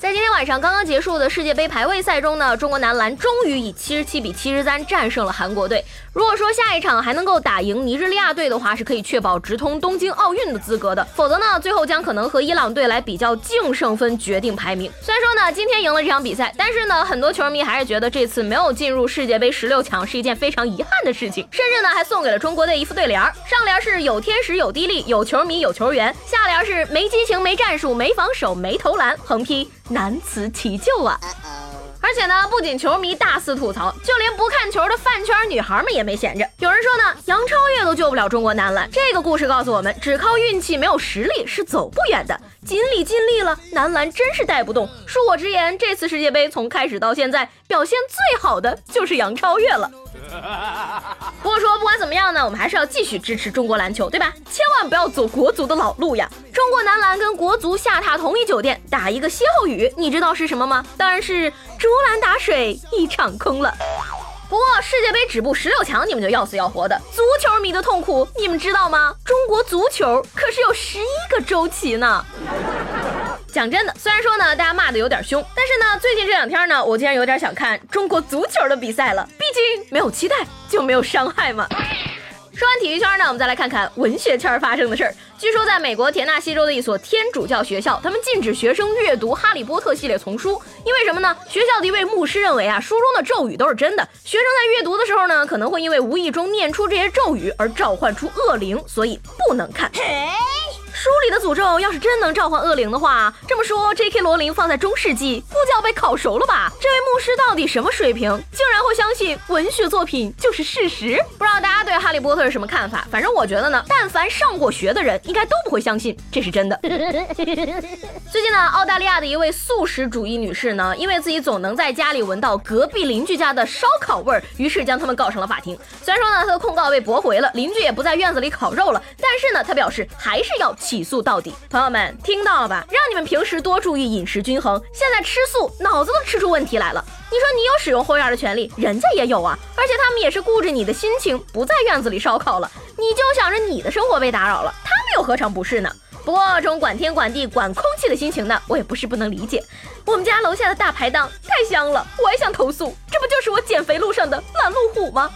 在今天晚上刚刚结束的世界杯排位赛中呢，中国男篮终于以七十七比七十三战胜了韩国队。如果说下一场还能够打赢尼日利亚队的话，是可以确保直通东京奥运的资格的。否则呢，最后将可能和伊朗队来比较净胜分决定排名。虽然说呢，今天赢了这场比赛，但是呢，很多球迷还是觉得这次没有进入世界杯十六强是一件非常遗憾的事情，甚至呢，还送给了中国队一副对联儿。上联是有天时有地利有球迷有球员，下联是没激情没战术没防守没投篮，横批。难辞其咎啊！而且呢，不仅球迷大肆吐槽，就连不看球的饭圈女孩们也没闲着。有人说呢，杨超越都救不了中国男篮。这个故事告诉我们，只靠运气没有实力是走不远的。尽力尽力了，男篮真是带不动。恕我直言，这次世界杯从开始到现在，表现最好的就是杨超越了。不过说不管怎么样呢，我们还是要继续支持中国篮球，对吧？千万不要走国足的老路呀！中国男篮跟国足下榻同一酒店，打一个歇后语，你知道是什么吗？当然是竹篮打水一场空了。不过世界杯止步十六强，你们就要死要活的。足球迷的痛苦，你们知道吗？中国足球可是有十一个周期呢。讲真的，虽然说呢，大家骂的有点凶，但是呢，最近这两天呢，我竟然有点想看中国足球的比赛了。毕竟没有期待就没有伤害嘛。说完体育圈呢，我们再来看看文学圈发生的事儿。据说在美国田纳西州的一所天主教学校，他们禁止学生阅读《哈利波特》系列丛书，因为什么呢？学校的一位牧师认为啊，书中的咒语都是真的，学生在阅读的时候呢，可能会因为无意中念出这些咒语而召唤出恶灵，所以不能看。嘿书里的诅咒要是真能召唤恶灵的话，这么说，J.K. 罗琳放在中世纪估计要被烤熟了吧？这位牧师到底什么水平，竟然会相信文学作品就是事实？不知道大家对哈利波特是什么看法？反正我觉得呢，但凡上过学的人，应该都不会相信这是真的。最近呢，澳大利亚的一位素食主义女士呢，因为自己总能在家里闻到隔壁邻居家的烧烤味儿，于是将他们告上了法庭。虽然说呢，她的控告被驳回了，邻居也不在院子里烤肉了，但是呢，她表示还是要。起诉到底，朋友们听到了吧？让你们平时多注意饮食均衡。现在吃素，脑子都吃出问题来了。你说你有使用后院的权利，人家也有啊。而且他们也是顾着你的心情，不在院子里烧烤了，你就想着你的生活被打扰了，他们又何尝不是呢？不过这种管天管地管空气的心情呢，我也不是不能理解。我们家楼下的大排档太香了，我也想投诉。这不就是我减肥路上的拦路虎吗？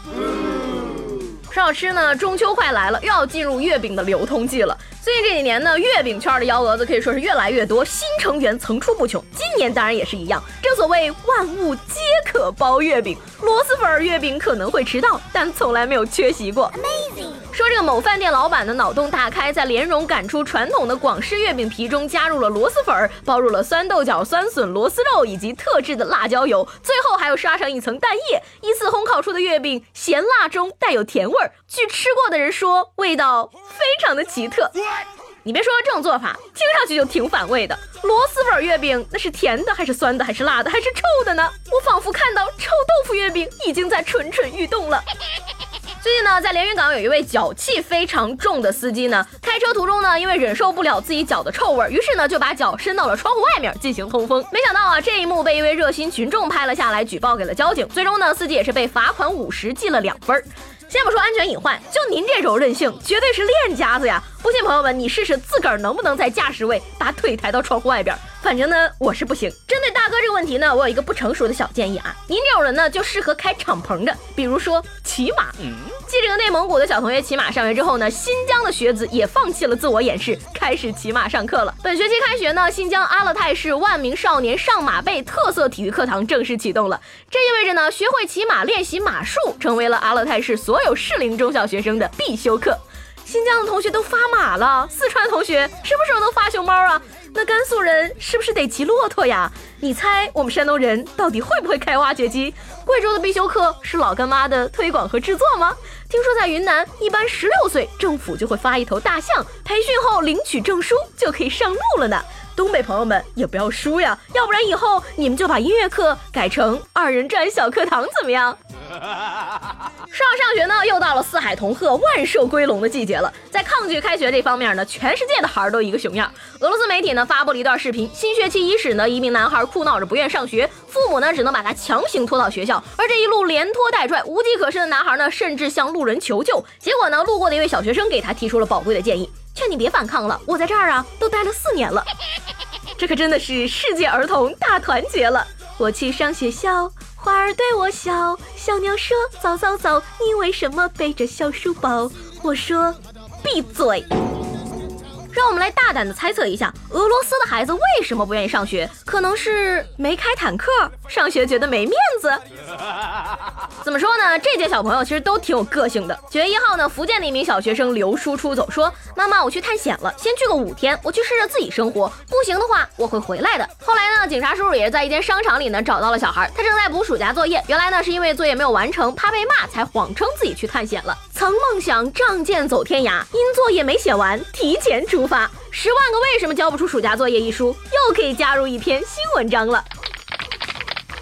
说好吃呢，中秋快来了，又要进入月饼的流通季了。最近这几年呢，月饼圈的幺蛾子可以说是越来越多，新成员层出不穷。今年当然也是一样。正所谓万物皆可包月饼，螺蛳粉月饼可能会迟到，但从来没有缺席过。Amazing 说这个某饭店老板的脑洞大开，在莲蓉擀出传统的广式月饼皮中加入了螺蛳粉，包入了酸豆角、酸笋、螺丝肉以及特制的辣椒油，最后还要刷上一层蛋液，依次烘烤出的月饼咸辣中带有甜味儿。据吃过的人说，味道非常的奇特。你别说，这种做法听上去就挺反胃的。螺蛳粉月饼那是甜的还是酸的还是辣的还是臭的呢？我仿佛看到臭豆腐月饼已经在蠢蠢欲动了。最近呢，在连云港有一位脚气非常重的司机呢，开车途中呢，因为忍受不了自己脚的臭味，于是呢就把脚伸到了窗户外面进行通风。没想到啊，这一幕被一位热心群众拍了下来，举报给了交警。最终呢，司机也是被罚款五十，记了两分。先不说安全隐患，就您这种任性，绝对是练家子呀！不信朋友们，你试试自个儿能不能在驾驶位把腿抬到窗户外边。反正呢，我是不行。针对大哥这个问题呢，我有一个不成熟的小建议啊。您这种人呢，就适合开敞篷的，比如说骑马。继这个内蒙古的小同学骑马上学之后呢，新疆的学子也放弃了自我掩饰，开始骑马上课了。本学期开学呢，新疆阿勒泰市万名少年上马背特色体育课堂正式启动了。这意味着呢，学会骑马、练习马术，成为了阿勒泰市所有适龄中小学生的必修课。新疆的同学都发马了，四川同学什么时候能发熊猫啊？那甘肃人是不是得骑骆驼呀？你猜我们山东人到底会不会开挖掘机？贵州的必修课是老干妈的推广和制作吗？听说在云南，一般十六岁政府就会发一头大象，培训后领取证书就可以上路了呢。东北朋友们也不要输呀，要不然以后你们就把音乐课改成二人转小课堂怎么样？上上学呢，又到了四海同贺、万兽归笼的季节了。在抗拒开学这方面呢，全世界的孩儿都一个熊样。俄罗斯媒体呢发布了一段视频，新学期伊始呢，一名男孩哭闹着不愿上学，父母呢只能把他强行拖到学校。而这一路连拖带拽、无计可施的男孩呢，甚至向路人求救。结果呢，路过的一位小学生给他提出了宝贵的建议，劝你别反抗了，我在这儿啊，都待了四年了。这可真的是世界儿童大团结了。我去上学校。花儿对我笑，小鸟说：“早早早，你为什么背着小书包？”我说：“闭嘴。”让我们来大胆的猜测一下，俄罗斯的孩子为什么不愿意上学？可能是没开坦克，上学觉得没面子。怎么说呢？这届小朋友其实都挺有个性的。九月一号呢，福建的一名小学生刘叔出走说：“妈妈，我去探险了，先去个五天，我去试着自己生活，不行的话我会回来的。”后来呢，警察叔叔也是在一间商场里呢找到了小孩，他正在补暑假作业。原来呢，是因为作业没有完成，怕被骂，才谎称自己去探险了。曾梦想仗剑走天涯，因作业没写完，提前出发。十万个为什么交不出暑假作业一书，又可以加入一篇新文章了。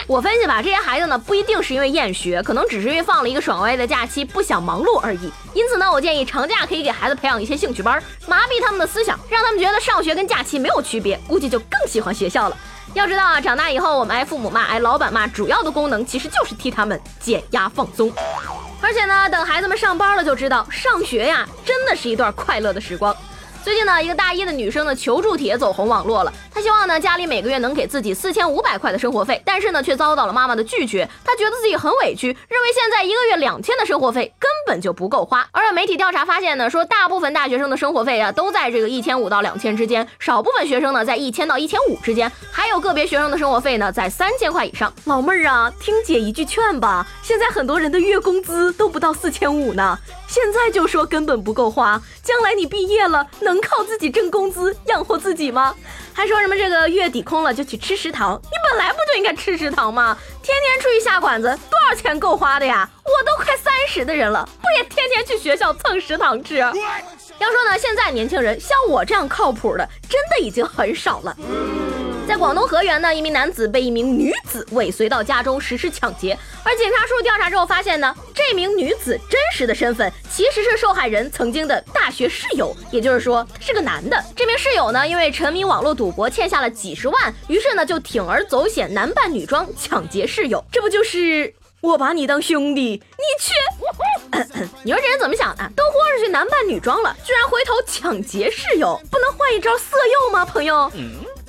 我分析吧，这些孩子呢不一定是因为厌学，可能只是因为放了一个爽歪的假期，不想忙碌而已。因此呢，我建议长假可以给孩子培养一些兴趣班，麻痹他们的思想，让他们觉得上学跟假期没有区别，估计就更喜欢学校了。要知道啊，长大以后我们挨父母骂、挨老板骂，主要的功能其实就是替他们减压放松。而且呢，等孩子们上班了就知道，上学呀真的是一段快乐的时光。最近呢，一个大一的女生的求助帖走红网络了。希望呢，家里每个月能给自己四千五百块的生活费，但是呢，却遭到了妈妈的拒绝。她觉得自己很委屈，认为现在一个月两千的生活费根本就不够花。而媒体调查发现呢，说大部分大学生的生活费啊，都在这个一千五到两千之间，少部分学生呢，在一千到一千五之间，还有个别学生的生活费呢，在三千块以上。老妹儿啊，听姐一句劝吧，现在很多人的月工资都不到四千五呢。现在就说根本不够花，将来你毕业了能靠自己挣工资养活自己吗？还说什么这个月底空了就去吃食堂？你本来不就应该吃食堂吗？天天出去下馆子，多少钱够花的呀？我都快三十的人了，不也天天去学校蹭食堂吃？要说呢，现在年轻人像我这样靠谱的，真的已经很少了。在广东河源呢，一名男子被一名女子尾随到家中实施抢劫，而警察叔叔调查之后发现呢，这名女子真实的身份其实是受害人曾经的大学室友，也就是说是个男的。这名室友呢，因为沉迷网络赌博欠下了几十万，于是呢就铤而走险，男扮女装抢劫室友。这不就是我把你当兄弟，你却……你说这人怎么想的？都豁出去男扮女装了，居然回头抢劫室友，不能换一招色诱吗，朋友？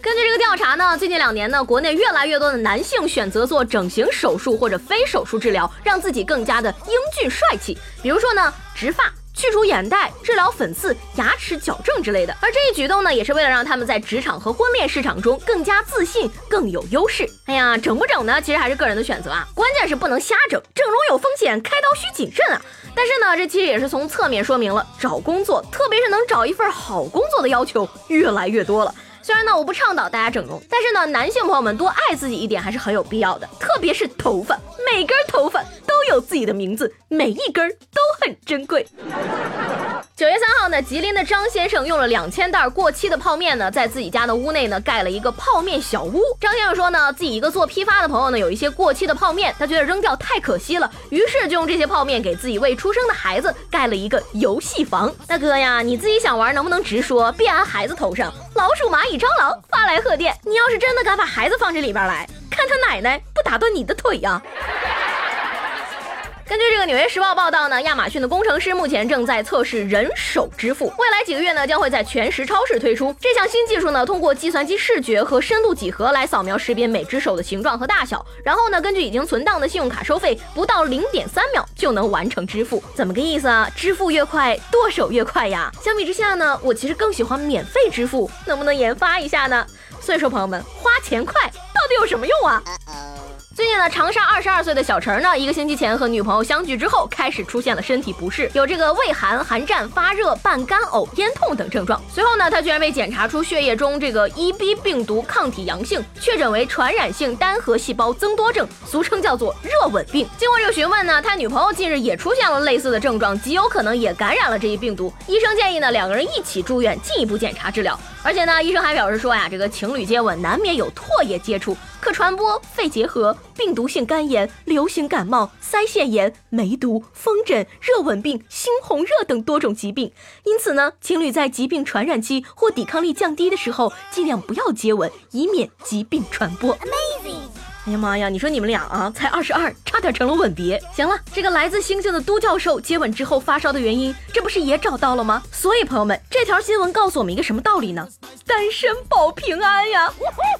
根据这个调查呢，最近两年呢，国内越来越多的男性选择做整形手术或者非手术治疗，让自己更加的英俊帅气。比如说呢，植发、去除眼袋、治疗粉刺、牙齿矫正之类的。而这一举动呢，也是为了让他们在职场和婚恋市场中更加自信、更有优势。哎呀，整不整呢？其实还是个人的选择啊，关键是不能瞎整，整容有风险，开刀需谨慎啊。但是呢，这其实也是从侧面说明了，找工作，特别是能找一份好工作的要求越来越多了。虽然呢，我不倡导大家整容，但是呢，男性朋友们多爱自己一点还是很有必要的，特别是头发，每根头发都有自己的名字，每一根都很珍贵。九月三号呢，吉林的张先生用了两千袋过期的泡面呢，在自己家的屋内呢盖了一个泡面小屋。张先生说呢，自己一个做批发的朋友呢有一些过期的泡面，他觉得扔掉太可惜了，于是就用这些泡面给自己未出生的孩子盖了一个游戏房。大哥呀，你自己想玩能不能直说，别安孩子头上。老鼠、蚂蚁、蟑螂发来贺电，你要是真的敢把孩子放这里边来，看他奶奶不打断你的腿呀！根据这个《纽约时报》报道呢，亚马逊的工程师目前正在测试人手支付，未来几个月呢将会在全时超市推出这项新技术呢。通过计算机视觉和深度几何来扫描识别每只手的形状和大小，然后呢根据已经存档的信用卡收费，不到零点三秒就能完成支付。怎么个意思啊？支付越快，剁手越快呀！相比之下呢，我其实更喜欢免费支付，能不能研发一下呢？所以说，朋友们，花钱快到底有什么用啊？最近呢，长沙二十二岁的小陈呢，一个星期前和女朋友相聚之后，开始出现了身体不适，有这个畏寒、寒战、发热、伴干呕、咽痛等症状。随后呢，他居然被检查出血液中这个 EB 病毒抗体阳性，确诊为传染性单核细胞增多症，俗称叫做热吻病。经过这个询问呢，他女朋友近日也出现了类似的症状，极有可能也感染了这一病毒。医生建议呢，两个人一起住院进一步检查治疗。而且呢，医生还表示说呀，这个情侣接吻难免有唾液接触。可传播肺结核、病毒性肝炎、流行感冒、腮腺炎、梅毒、风疹、热吻病、猩红热等多种疾病。因此呢，情侣在疾病传染期或抵抗力降低的时候，尽量不要接吻，以免疾病传播。Amazing. 哎呀妈呀！你说你们俩啊，才二十二，差点成了吻别。行了，这个来自星星的都教授接吻之后发烧的原因，这不是也找到了吗？所以朋友们，这条新闻告诉我们一个什么道理呢？单身保平安呀！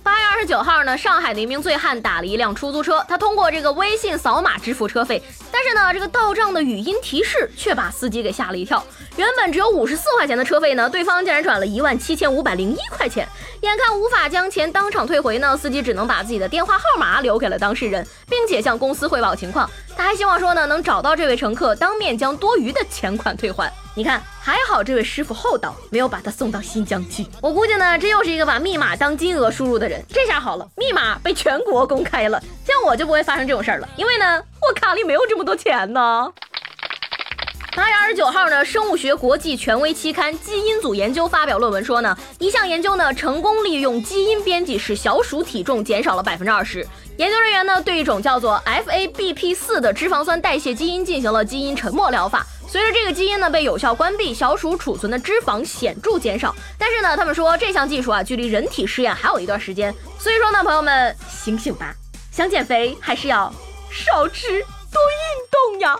八月二十九号呢，上海的一名醉汉打了一辆出租车，他通过这个微信扫码支付车费，但是呢，这个到账的语音提示却把司机给吓了一跳。原本只有五十四块钱的车费呢，对方竟然转了一万七千五百零一块钱。眼看无法将钱当场退回呢，司机只能把自己的电话号码留给了当事人，并且向公司汇报情况。他还希望说呢，能找到这位乘客，当面将多余的钱款退还。你看，还好这位师傅厚道，没有把他送到新疆去。我估计呢，这又是一个把密码当金额输入的人。这下好了，密码被全国公开了，像我就不会发生这种事儿了，因为呢，我卡里没有这么多钱呢。八月二十九号呢，生物学国际权威期刊《基因组研究》发表论文说呢，一项研究呢成功利用基因编辑使小鼠体重减少了百分之二十。研究人员呢对一种叫做 FABP 四的脂肪酸代谢基因进行了基因沉默疗法。随着这个基因呢被有效关闭，小鼠储存的脂肪显著减少。但是呢，他们说这项技术啊距离人体试验还有一段时间。所以说呢，朋友们醒醒吧，想减肥还是要少吃多运动呀。